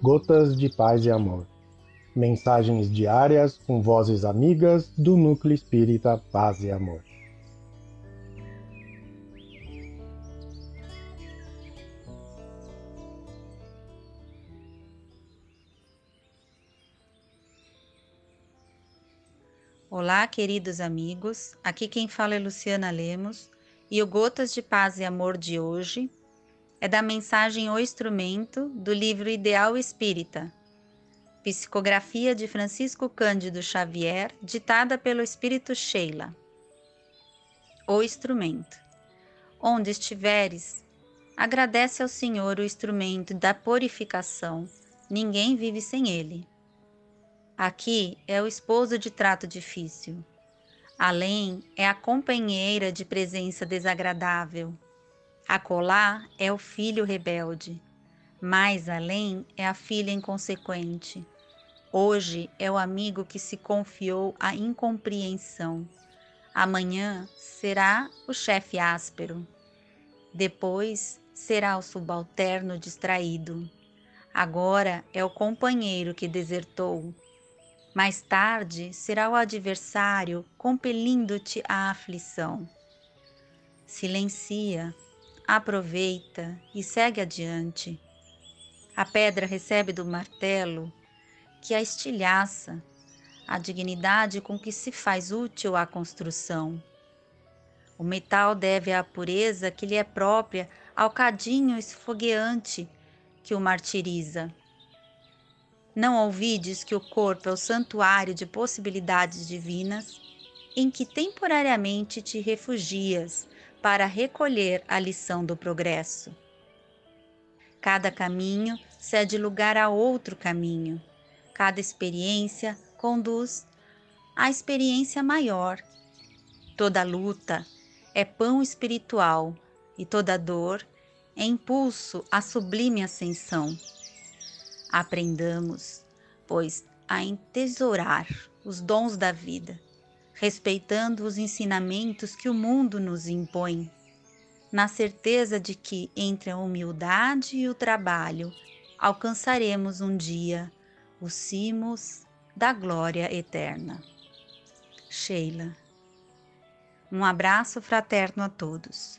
Gotas de Paz e Amor. Mensagens diárias com vozes amigas do Núcleo Espírita Paz e Amor. Olá, queridos amigos. Aqui quem fala é Luciana Lemos e o Gotas de Paz e Amor de hoje é da mensagem O Instrumento do livro Ideal Espírita, psicografia de Francisco Cândido Xavier, ditada pelo Espírito Sheila. O Instrumento. Onde estiveres, agradece ao Senhor o instrumento da purificação, ninguém vive sem ele. Aqui é o esposo de trato difícil. Além é a companheira de presença desagradável. Acolá é o filho rebelde. Mais além é a filha inconsequente. Hoje é o amigo que se confiou à incompreensão. Amanhã será o chefe áspero. Depois será o subalterno distraído. Agora é o companheiro que desertou mais tarde será o adversário compelindo-te à aflição. Silencia, aproveita e segue adiante. A pedra recebe do martelo que a estilhaça, a dignidade com que se faz útil a construção. O metal deve à pureza que lhe é própria ao cadinho esfogueante que o martiriza. Não ouvides que o corpo é o santuário de possibilidades divinas, em que temporariamente te refugias para recolher a lição do progresso. Cada caminho cede lugar a outro caminho. Cada experiência conduz à experiência maior. Toda luta é pão espiritual e toda dor é impulso à sublime ascensão. Aprendamos, pois, a entesourar os dons da vida, respeitando os ensinamentos que o mundo nos impõe, na certeza de que entre a humildade e o trabalho alcançaremos um dia os cimos da glória eterna. Sheila. Um abraço fraterno a todos.